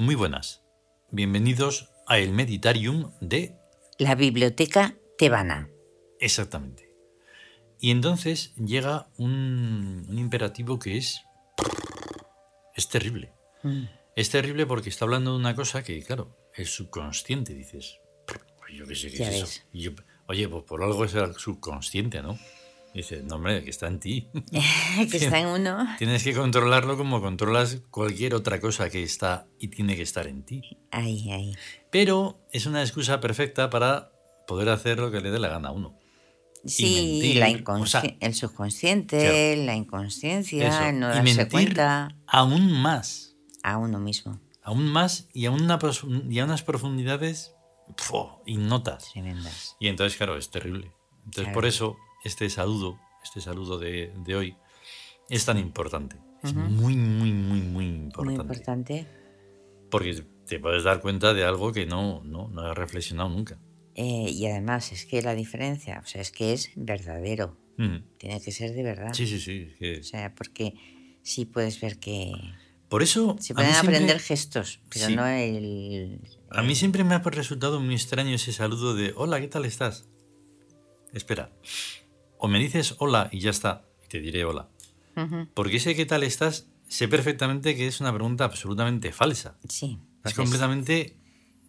Muy buenas. Bienvenidos a el Meditarium de... La biblioteca tebana. Exactamente. Y entonces llega un, un imperativo que es... Es terrible. Mm. Es terrible porque está hablando de una cosa que, claro, es subconsciente, dices. Yo qué sé qué es eso. yo, oye, pues por algo es el subconsciente, ¿no? Dice, no, hombre, que está en ti. que está en uno. Tienes que controlarlo como controlas cualquier otra cosa que está y tiene que estar en ti. Ahí, ahí. Pero es una excusa perfecta para poder hacer lo que le dé la gana a uno. Sí, mentir, la o inconsci- sea, el subconsciente, claro. la inconsciencia, Eso. no y darse mentir cuenta aún más. a uno mismo. Aún más y a, una y a unas profundidades ¡fua! ignotas. Tremendas. Y entonces, claro, es terrible. Entonces, Claro. por eso, este saludo, este saludo de, de hoy, es tan importante. Es Ujú. muy, muy, muy, muy Muy importante. importante. Porque te puedes dar cuenta de algo que no, no, no has reflexionado nunca. Eh, y además es que la diferencia, o sea, es que es verdadero. Ujú. Tiene que ser de verdad. Sí, sí, sí. es que- O sea, porque sí puedes ver que Por eso. se pueden siempre- aprender gestos, pero Sí. no el... A mí siempre me ha resultado muy extraño ese saludo de hola, ¿qué tal estás? Espera. O me dices hola y ya está, y te diré hola. Porque ese qué tal estás, sé perfectamente que es una pregunta absolutamente falsa. Sí. Es completamente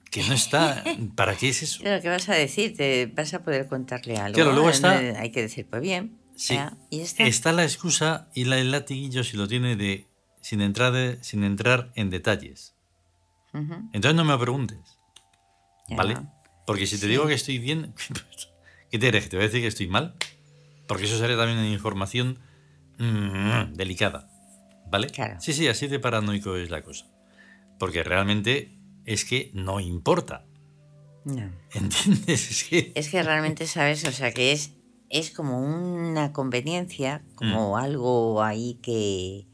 que no está. ¿Para qué es eso? Claro, ¿qué vas a decir? Te vas a poder contarle algo. Claro, luego está- Hay que decir, pues bien. Sí. ya, y ya está. Está la excusa y la, el latiguillo si lo tiene de sin entrar, de- sin entrar en detalles. Entonces no me preguntes, ya. ¿vale? Porque si te Sí. digo que estoy bien, ¿qué te? ¿Que ¿Te voy a decir que estoy mal? Porque eso sería también una información mm, delicada, ¿vale? Claro. Sí, sí, así de paranoico es la cosa. Porque realmente es que no importa, No. ¿entiendes? Es que... Es que realmente sabes, o sea, que es, es como una conveniencia, como algo ahí que,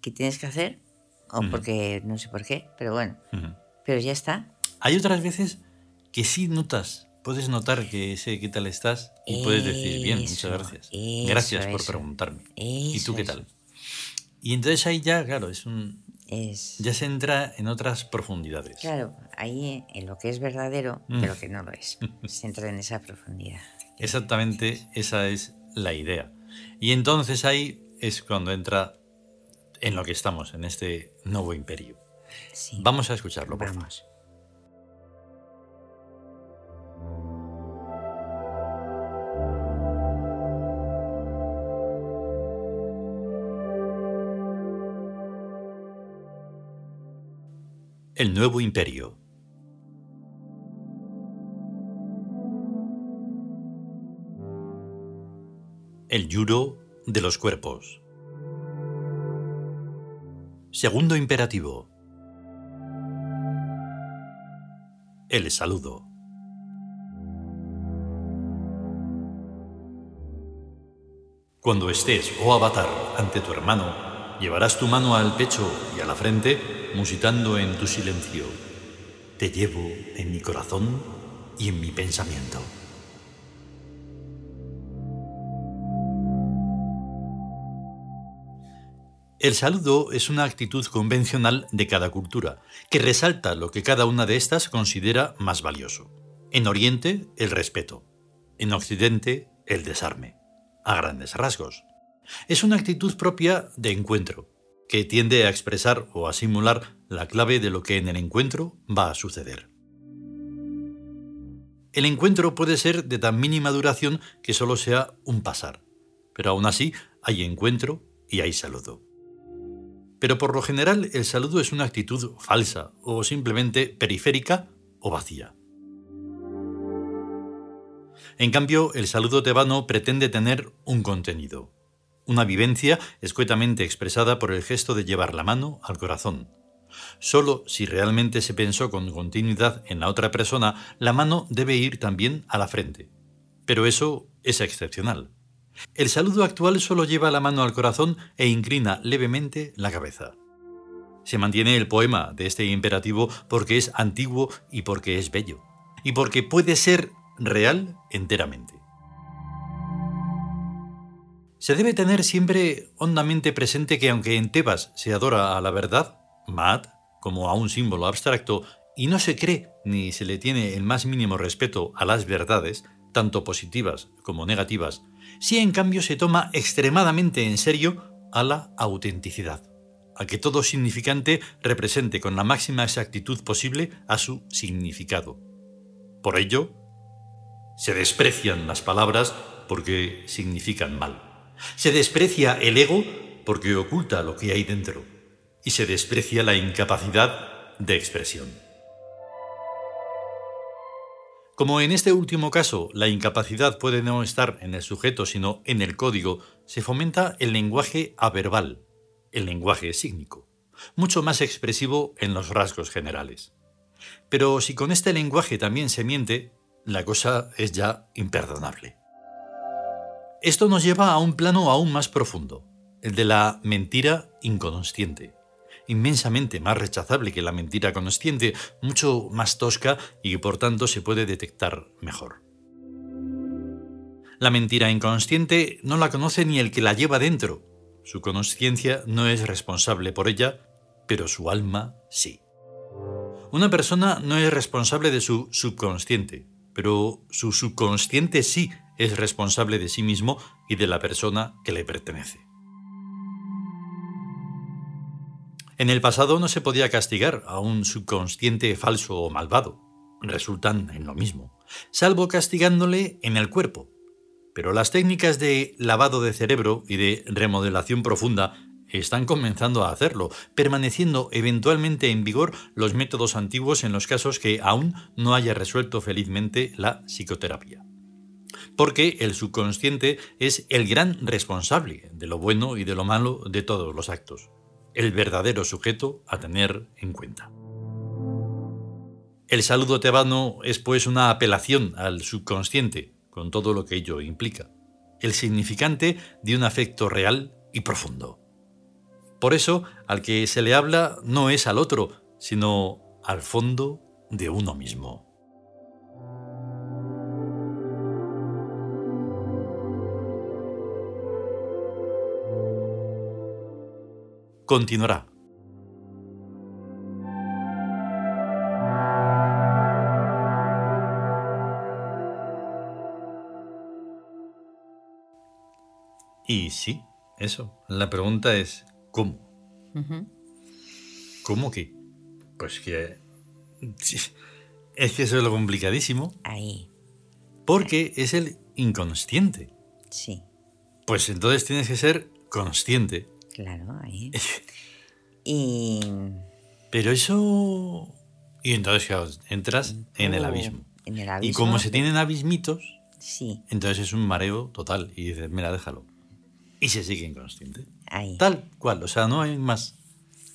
que tienes que hacer, o porque no sé por qué, pero bueno, pero ya está. Hay otras veces que sí notas, puedes notar que ese qué tal estás y puedes decir, bien, muchas Eso, gracias. eso, gracias por eso. preguntarme. ¿Y tú qué tal? Y entonces ahí ya, claro, es un, Es, ya se entra en otras profundidades. claro, ahí en lo que es verdadero, Mm. pero que no lo es. Se entra en esa profundidad. Exactamente, esa es la idea. Y entonces ahí es cuando entra en lo que estamos, en este nuevo imperio. Sí. Vamos a escucharlo, por favor. El nuevo imperio. El yuro de los cuerpos. Segundo imperativo. El saludo. Cuando estés, oh avatar, ante tu hermano, llevarás tu mano al pecho y a la frente, musitando en tu silencio. Te llevo en mi corazón y en mi pensamiento. El saludo es una actitud convencional de cada cultura, que resalta lo que cada una de estas considera más valioso. En Oriente, el respeto. En Occidente, el desarme. A grandes rasgos. Es una actitud propia de encuentro, que tiende a expresar o a simular la clave de lo que en el encuentro va a suceder. El encuentro puede ser de tan mínima duración que solo sea un pasar, pero aún así hay encuentro y hay saludo. Pero por lo general el saludo es una actitud falsa o simplemente periférica o vacía. En cambio, el saludo tebano pretende tener un contenido, una vivencia escuetamente expresada por el gesto de llevar la mano al corazón. Solo si realmente se pensó con continuidad en la otra persona, la mano debe ir también a la frente. Pero eso es excepcional. El saludo actual solo lleva la mano al corazón e inclina levemente la cabeza. Se mantiene el poema de este imperativo porque es antiguo y porque es bello, y porque puede ser real enteramente. Se debe tener siempre hondamente presente que aunque en Tebas se adora a la verdad, Maat, como a un símbolo abstracto y no se cree ni se le tiene el más mínimo respeto a las verdades, tanto positivas como negativas, si en cambio se toma extremadamente en serio a la autenticidad, a que todo significante represente con la máxima exactitud posible a su significado. Por ello, se desprecian las palabras porque significan mal. Se desprecia el ego porque oculta lo que hay dentro. Y se desprecia la incapacidad de expresión. Como en este último caso la incapacidad puede no estar en el sujeto sino en el código, se fomenta el lenguaje averbal, el lenguaje sígnico, mucho más expresivo en los rasgos generales. Pero si con este lenguaje también se miente, la cosa es ya imperdonable. Esto nos lleva a un plano aún más profundo, el de la mentira inconsciente inmensamente más rechazable que la mentira consciente, mucho más tosca y que por tanto se puede detectar mejor. La mentira inconsciente no la conoce ni el que la lleva dentro. Su conciencia no es responsable por ella, pero su alma sí. Una persona no es responsable de su subconsciente, pero su subconsciente sí es responsable de sí mismo y de la persona que le pertenece. En el pasado no se podía castigar a un subconsciente falso o malvado. Resultan en lo mismo, salvo castigándole en el cuerpo. Pero las técnicas de lavado de cerebro y de remodelación profunda están comenzando a hacerlo, permaneciendo eventualmente en vigor los métodos antiguos en los casos que aún no haya resuelto felizmente la psicoterapia. Porque el subconsciente es el gran responsable de lo bueno y de lo malo de todos los actos el verdadero sujeto a tener en cuenta. El saludo tebano es pues una apelación al subconsciente, con todo lo que ello implica, el significante de un afecto real y profundo. Por eso, al que se le habla no es al otro, sino al fondo de uno mismo. Continuará. Y sí, eso. La pregunta es, ¿cómo? ¿Cómo que? Pues que... Es que eso es lo complicadísimo. Ahí. Porque es el inconsciente. Sí. Pues entonces tienes que ser consciente. Claro, ahí. y... Pero eso... Y entonces, entras en el abismo. En el abismo. Y como se tienen abismitos, sí. entonces es un mareo total. Y dices, mira, déjalo. Y se sigue inconsciente. Ahí. Tal cual. O sea, no hay más.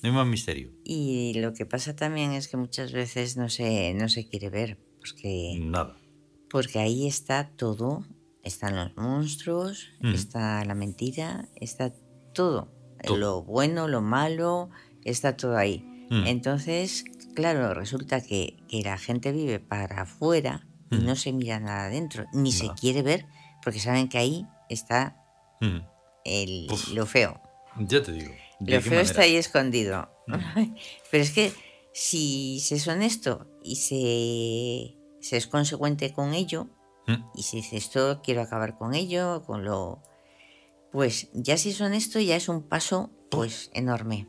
No hay más misterio. Y lo que pasa también es que muchas veces no se, no se quiere ver. Porque, Nada. Porque ahí está todo. Están los monstruos, está la mentira, está todo lo bueno, lo malo, está todo ahí. Mm. Entonces, claro, resulta que, la gente vive para afuera y mm. no se mira nada adentro, ni se quiere ver, porque saben que ahí está mm. el, lo feo. Ya te digo. Lo feo está ahí escondido. Pero es que si se es honesto y se, se es consecuente con ello, y si dice esto quiero acabar con ello, con lo pues ya si son esto ya es un paso pues enorme.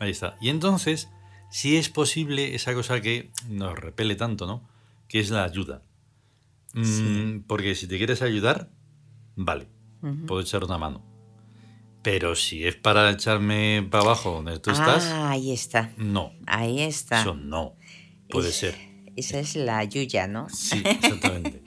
Ahí está. Y entonces, si es posible esa cosa que nos repele tanto, ¿no? Que es la ayuda. Mm, porque si te quieres ayudar, vale, puedo echar una mano. Pero si es para echarme para abajo donde tú estás. Ah, ahí está. No. Ahí está. Eso no. Puede ser. Esa es la yuya, ¿no? Sí, exactamente.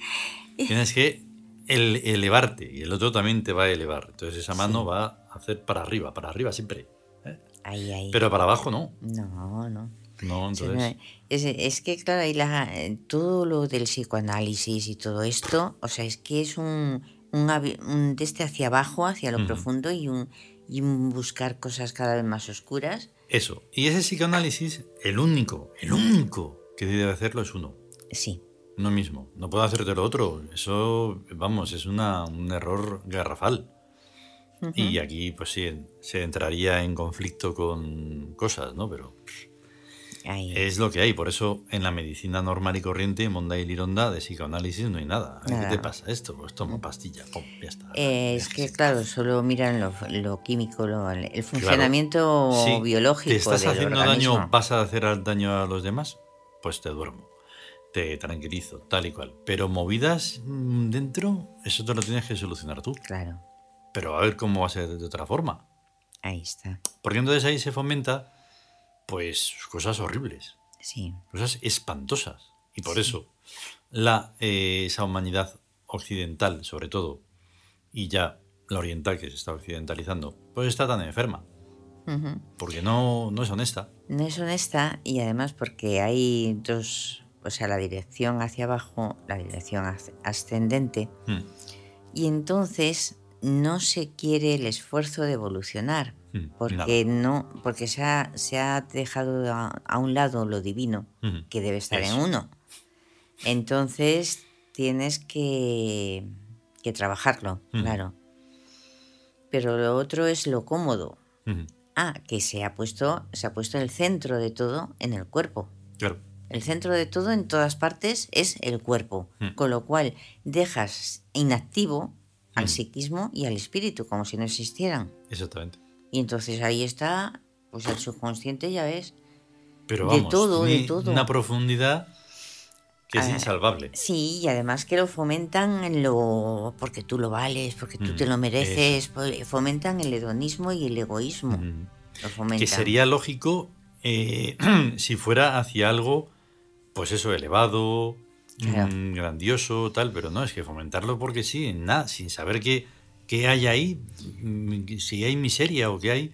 Tienes que el elevarte y el otro también te va a elevar. Entonces esa mano va a hacer para arriba, para arriba siempre. ¿eh? Ahí, ahí. Pero para abajo no. No, no. No, entonces... es, que, claro, ahí la, todo lo del psicoanálisis y todo esto, o sea, es que es un, un, de este hacia abajo, hacia lo profundo y un, y un buscar cosas cada vez más oscuras. Eso. Y ese psicoanálisis, el único, el único que debe hacerlo es uno. Sí. No mismo. No puedo hacerte lo otro. Eso, vamos, es una, un error garrafal. Y aquí, pues sí, se entraría en conflicto con cosas, ¿no? Pero Es lo que hay. Por eso en la medicina normal y corriente, Monda y Lironda, de psicoanálisis no hay nada. ¿Qué te pasa esto? Pues toma pastilla, pum, ya está. Eh, es que, claro, solo miran lo, químico, el funcionamiento biológico. ¿Te estás haciendo daño? ¿Vas a hacer daño a los demás? Pues te duermo. Te tranquilizo, tal y cual. Pero movidas mm, dentro, eso te lo tienes que solucionar tú. Claro. Pero a ver cómo va a ser de otra forma. Ahí está. Porque entonces ahí se fomenta pues cosas horribles. Sí. Cosas espantosas. Y por eso la, eh, esa humanidad occidental, sobre todo, y ya la oriental que se está occidentalizando, pues está tan enferma. Porque no, no es honesta. No es honesta y además porque hay dos, o sea, la dirección hacia abajo, la dirección ascendente, hmm. y entonces no se quiere el esfuerzo de evolucionar. Mm, porque no, porque se ha, se ha dejado a, un lado lo divino, que debe estar en uno. Entonces tienes que, que trabajarlo, claro. Pero lo otro es lo cómodo. Ah, que se ha puesto, se ha puesto el centro de todo en el cuerpo. Claro. El centro de todo en todas partes es el cuerpo, con lo cual dejas inactivo al psiquismo y al espíritu, como si no existieran. Exactamente. Y entonces ahí está, pues el subconsciente, ya ves. Pero vamos, de todo, de todo. Una profundidad que es ah, insalvable. Sí, y además que lo fomentan en lo. porque tú lo vales, porque tú te mm, lo mereces. Pues, fomentan el hedonismo y el egoísmo. Lo fomentan. Que sería lógico eh, si fuera hacia algo, pues eso, elevado, mm, grandioso, tal, pero no, es que fomentarlo porque sí, nada, sin saber que ¿Qué hay ahí? Mm, si hay miseria o qué hay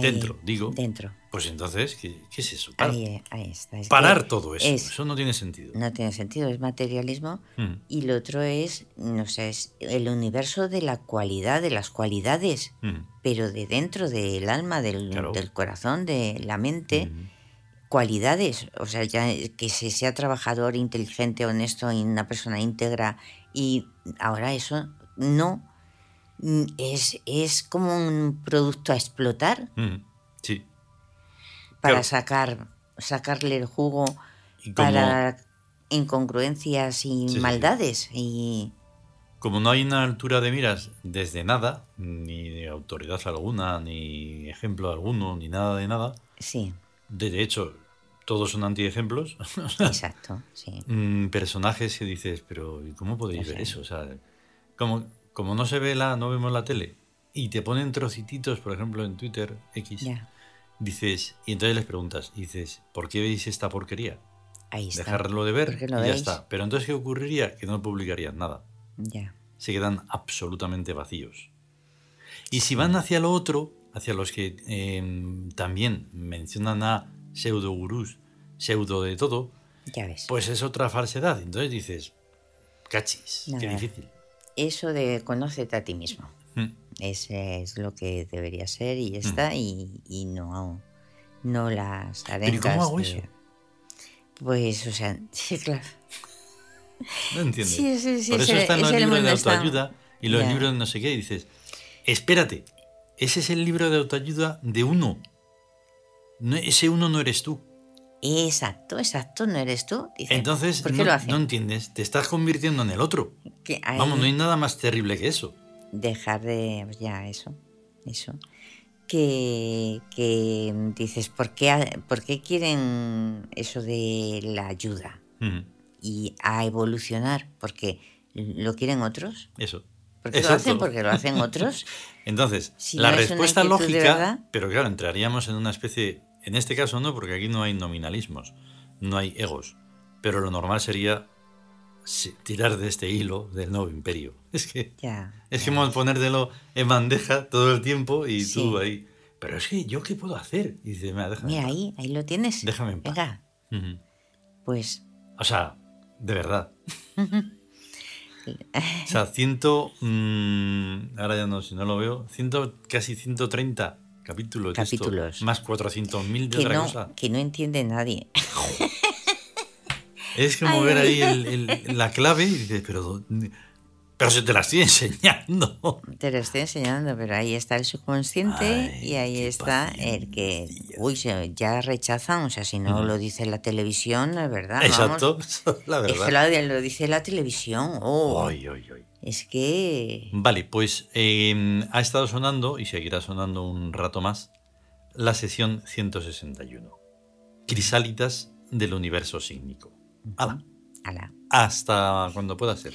dentro, digo. Dentro. Pues entonces, ¿qué, es eso? ahí, está. parar todo eso. eso no tiene sentido. No tiene sentido, es materialismo. Mm. Y lo otro es, no sé, es el universo de la cualidad, de las cualidades, mm. pero de dentro del alma, del, del corazón, de la mente. Cualidades, o sea, ya que se sea trabajador, inteligente, honesto y una persona íntegra, y ahora eso no, Mm, es, es como un producto a explotar. Mm, sí. Para sacar, sacarle el jugo para incongruencias y maldades. Y... Como no hay una altura de miras desde nada, ni de autoridad alguna, ni ejemplo alguno, ni nada de nada. Sí. De hecho, todos son antiejemplos. Exacto, sí. Mm, personajes que dices, pero ¿cómo podéis ver eso? O sea, como como no se ve la, no vemos la tele, y te ponen trocititos, por ejemplo, en Twitter X, dices, y entonces les preguntas, dices, ¿por qué veis esta porquería? Ahí está. Dejarlo de ver y ya está. Pero entonces, ¿qué ocurriría? Que no publicarían nada. Ya. Se quedan absolutamente vacíos. Y si van hacia lo otro, hacia los que em, también mencionan a pseudo gurús, pseudo de todo, ya ves. pues es otra falsedad. Entonces dices, cachis, qué difícil eso de conócete a ti mismo. Hmm. Ese es lo que debería ser y ya hmm. está, y, no, no las arencas. ¿Pero cómo hago eso? Pues, o sea, sí, claro. No entiendo. Sí, sí, sí, Por eso están los libros de autoayuda y los libros de no sé qué, y dices, espérate, ese es el libro de autoayuda de uno. ese uno no eres tú. Exacto, exacto, no eres tú. Entonces, no, entiendes, te estás convirtiendo en el otro. Vamos, no hay nada más terrible que eso. Dejar de. Ya, eso. Eso. Que, dices, ¿por qué, ¿por qué quieren eso de la ayuda? Y a evolucionar, porque lo quieren otros. Eso. Porque lo hacen porque lo hacen otros. Entonces, la respuesta lógica, pero claro, entraríamos en una especie en este caso no, porque aquí no hay nominalismos, no hay egos. Pero lo normal sería tirar de este hilo del nuevo imperio. Es que es que vamos a ponértelo en bandeja todo el tiempo y tú ahí. Pero es que yo qué puedo hacer? Y dice, mira, déjame. Mira, ahí, ahí lo tienes. Déjame en paz. Venga. Pues. O sea, de verdad. o sea, ciento. Mm, ahora ya no, si no lo veo. Ciento, casi 130 capítulos. Capítulos. más 400.000 de otra cosa. Que no entiende nadie. es como ver ahí la clave y dices, pero Pero se te la estoy enseñando. Te lo estoy enseñando, pero ahí está el subconsciente y ahí está el que, uy, ya rechazan, o sea, si no lo dice la televisión, es verdad. Exacto, la verdad. Es que lo, dice la televisión. Oh, Es que... Vale, pues em, ha estado sonando y seguirá sonando un rato más la sección 161. Crisálidas del universo sígnico. Hala. Hala. Hasta cuando pueda ser.